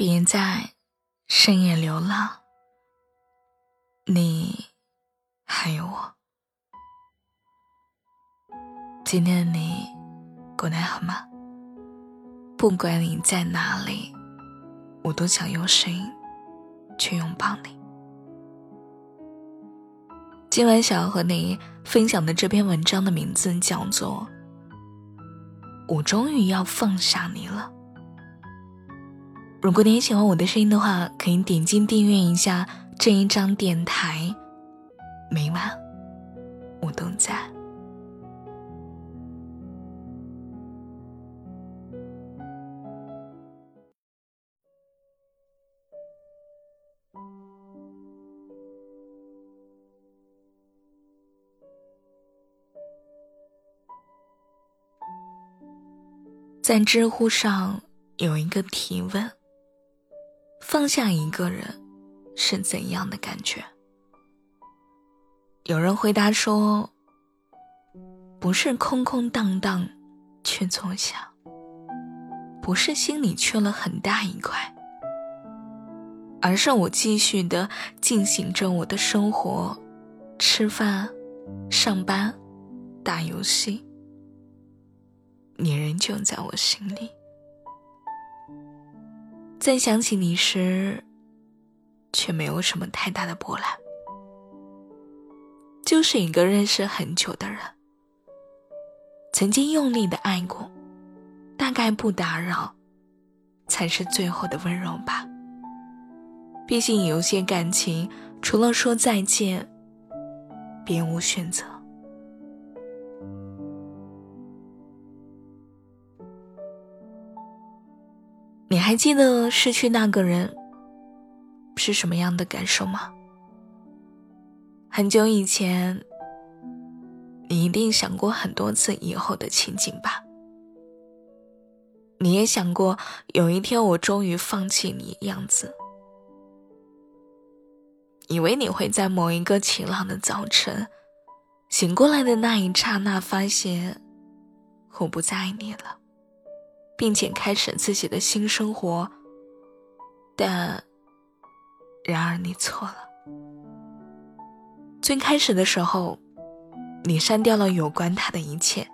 别在深夜流浪，你还有我。今天的你过得好吗？不管你在哪里，我都想用声音去拥抱你。今晚想要和你分享的这篇文章的名字叫做《我终于要放下你了》。如果你喜欢我的声音的话，可以点击订阅一下这一张电台。每晚我都在。在知乎上有一个提问。放下一个人是怎样的感觉？有人回答说：“不是空空荡荡却坐下，不是心里缺了很大一块，而是我继续的进行着我的生活，吃饭、上班、打游戏，你仍旧在我心里。”在想起你时，却没有什么太大的波澜，就是一个认识很久的人，曾经用力的爱过，大概不打扰，才是最后的温柔吧。毕竟有些感情，除了说再见，别无选择。你还记得失去那个人是什么样的感受吗？很久以前，你一定想过很多次以后的情景吧？你也想过有一天我终于放弃你样子，以为你会在某一个晴朗的早晨醒过来的那一刹那，发现我不再爱你了。并且开始自己的新生活，但然而你错了。最开始的时候，你删掉了有关他的一切，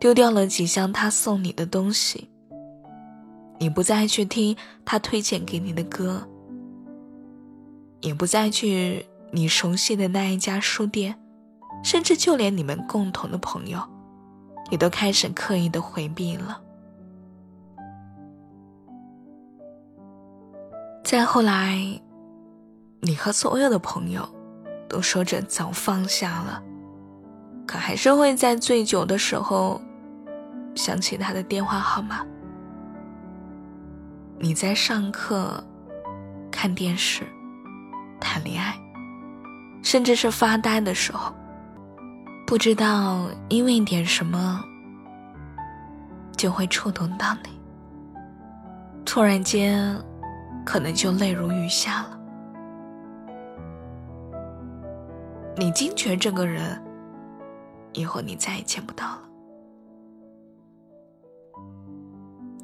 丢掉了几箱他送你的东西。你不再去听他推荐给你的歌，也不再去你熟悉的那一家书店，甚至就连你们共同的朋友，也都开始刻意的回避了。再后来，你和所有的朋友都说着早放下了，可还是会在醉酒的时候想起他的电话号码。你在上课、看电视、谈恋爱，甚至是发呆的时候，不知道因为点什么就会触动到你，突然间。可能就泪如雨下了。你惊觉这个人，以后你再也见不到了。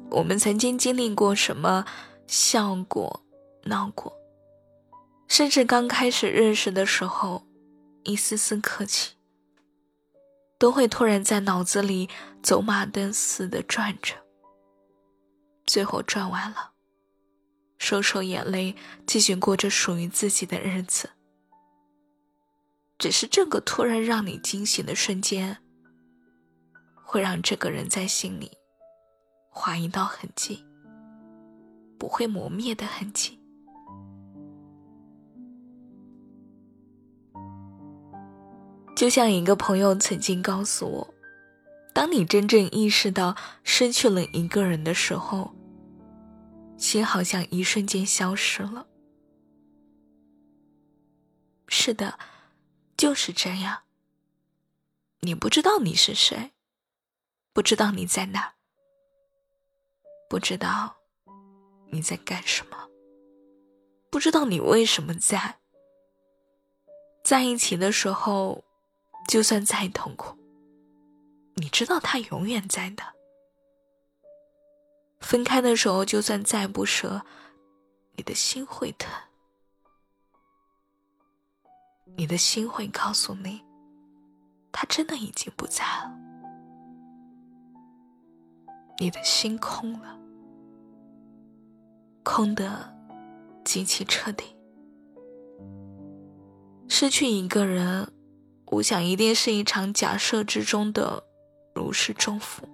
我们曾经经历过什么，笑过、闹过，甚至刚开始认识的时候，一丝丝客气，都会突然在脑子里走马灯似的转着，最后转完了。收收眼泪，继续过着属于自己的日子。只是这个突然让你惊醒的瞬间，会让这个人在心里划一道痕迹，不会磨灭的痕迹。就像一个朋友曾经告诉我，当你真正意识到失去了一个人的时候。心好像一瞬间消失了。是的，就是这样。你不知道你是谁，不知道你在哪，不知道你在干什么，不知道你为什么在。在一起的时候，就算再痛苦，你知道他永远在的。分开的时候，就算再不舍，你的心会疼，你的心会告诉你，他真的已经不在了，你的心空了，空的极其彻底。失去一个人，我想一定是一场假设之中的如释重负。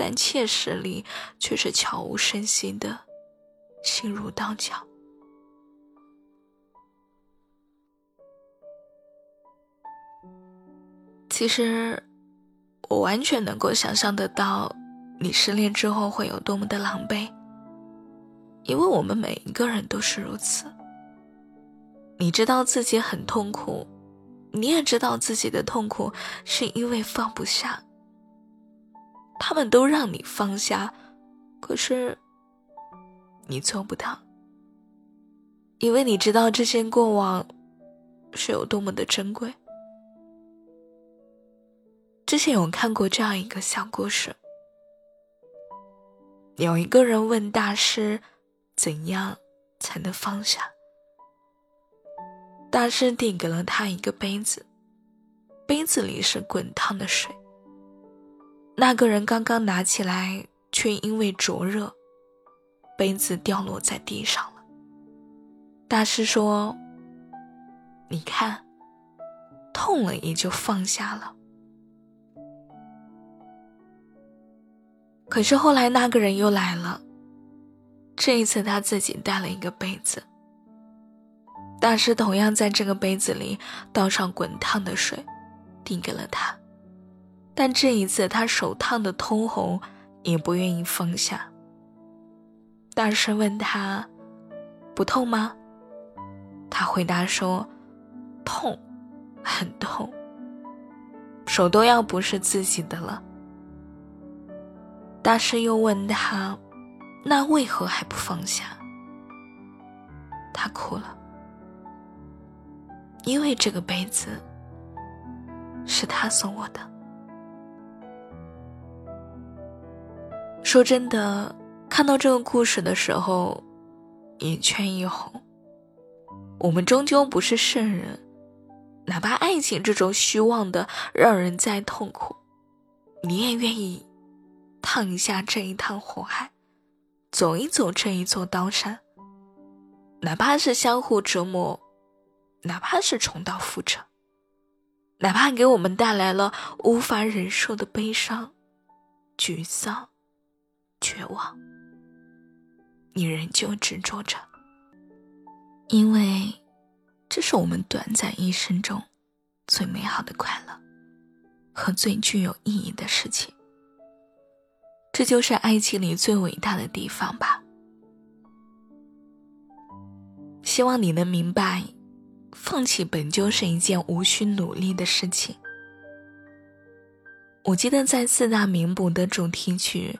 但切实里却是悄无声息的，心如刀绞。其实，我完全能够想象得到，你失恋之后会有多么的狼狈，因为我们每一个人都是如此。你知道自己很痛苦，你也知道自己的痛苦是因为放不下。他们都让你放下，可是你做不到，因为你知道这些过往是有多么的珍贵。之前有看过这样一个小故事，有一个人问大师，怎样才能放下？大师递给了他一个杯子，杯子里是滚烫的水。那个人刚刚拿起来，却因为灼热，杯子掉落在地上了。大师说：“你看，痛了也就放下了。”可是后来那个人又来了，这一次他自己带了一个杯子。大师同样在这个杯子里倒上滚烫的水，递给了他。但这一次，他手烫的通红，也不愿意放下。大师问他：“不痛吗？”他回答说：“痛，很痛，手都要不是自己的了。”大师又问他：“那为何还不放下？”他哭了，因为这个杯子是他送我的。说真的，看到这个故事的时候，眼圈一红。我们终究不是圣人，哪怕爱情这种虚妄的让人再痛苦，你也愿意趟一下这一趟火海，走一走这一座刀山。哪怕是相互折磨，哪怕是重蹈覆辙，哪怕给我们带来了无法忍受的悲伤、沮丧。绝望，你仍旧执着着，因为这是我们短暂一生中最美好的快乐和最具有意义的事情。这就是爱情里最伟大的地方吧。希望你能明白，放弃本就是一件无需努力的事情。我记得在四大名捕的主题曲。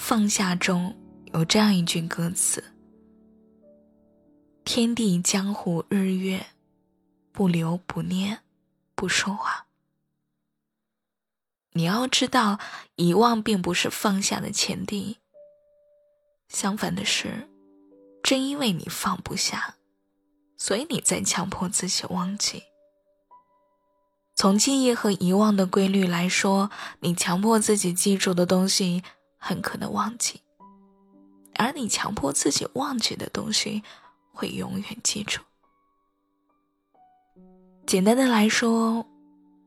放下中有这样一句歌词：“天地江湖日月，不留不念，不说话。”你要知道，遗忘并不是放下的前提。相反的是，正因为你放不下，所以你在强迫自己忘记。从记忆和遗忘的规律来说，你强迫自己记住的东西。很可能忘记，而你强迫自己忘记的东西，会永远记住。简单的来说，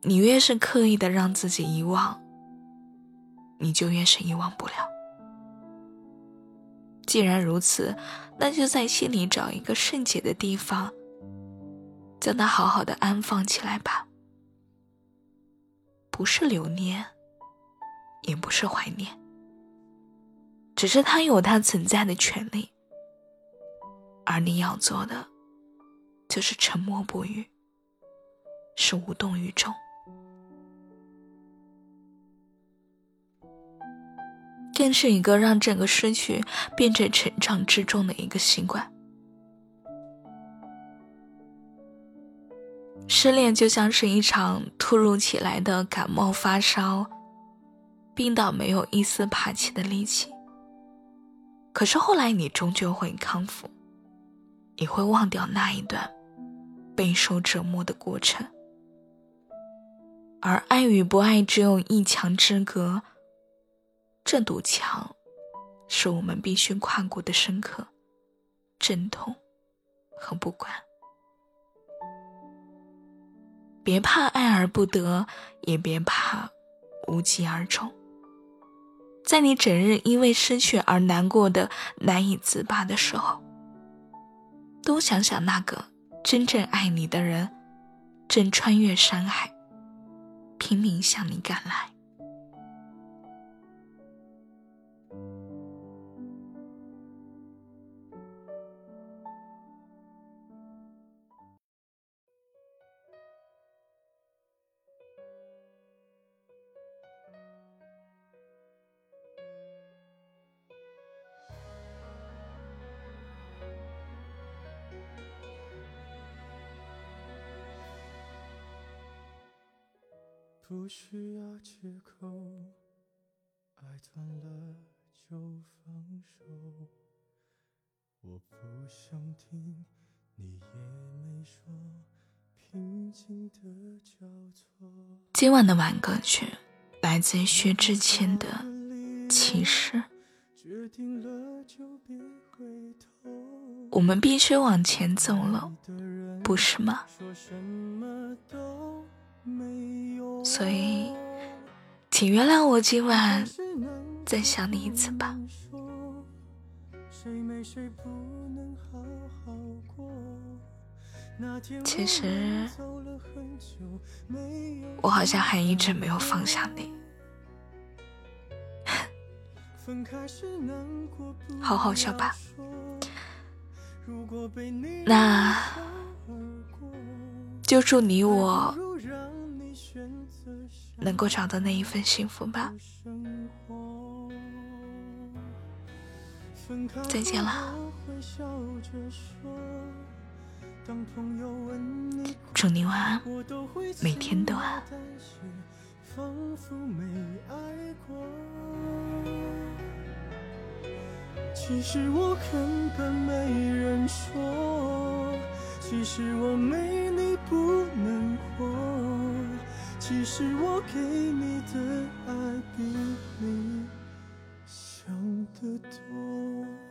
你越是刻意的让自己遗忘，你就越是遗忘不了。既然如此，那就在心里找一个圣洁的地方，将它好好的安放起来吧。不是留念，也不是怀念。只是他有他存在的权利，而你要做的，就是沉默不语，是无动于衷，更是一个让整个失去变成成长之中的一个习惯。失恋就像是一场突如其来的感冒发烧，病到没有一丝爬起的力气。可是后来你终究会康复，你会忘掉那一段备受折磨的过程。而爱与不爱只有一墙之隔，这堵墙是我们必须跨过的深刻、阵痛和不管。别怕爱而不得，也别怕无疾而终。在你整日因为失去而难过的难以自拔的时候，多想想那个真正爱你的人，正穿越山海，拼命向你赶来。不需要借口，爱断了就放手。我不想听，你也没说，平静的交错。今晚的晚歌曲来自薛之谦的《其实》。我们必须往前走了，不是吗？所以，请原谅我今晚再想你一次吧。其实，我好像还一直没有放下你。好好笑吧。那就祝你我。能够找到那一份幸福吧。再见了，祝你晚安，每天都安。其实我根本没人说，其实我没你不能活。其实我给你的爱比你想的多。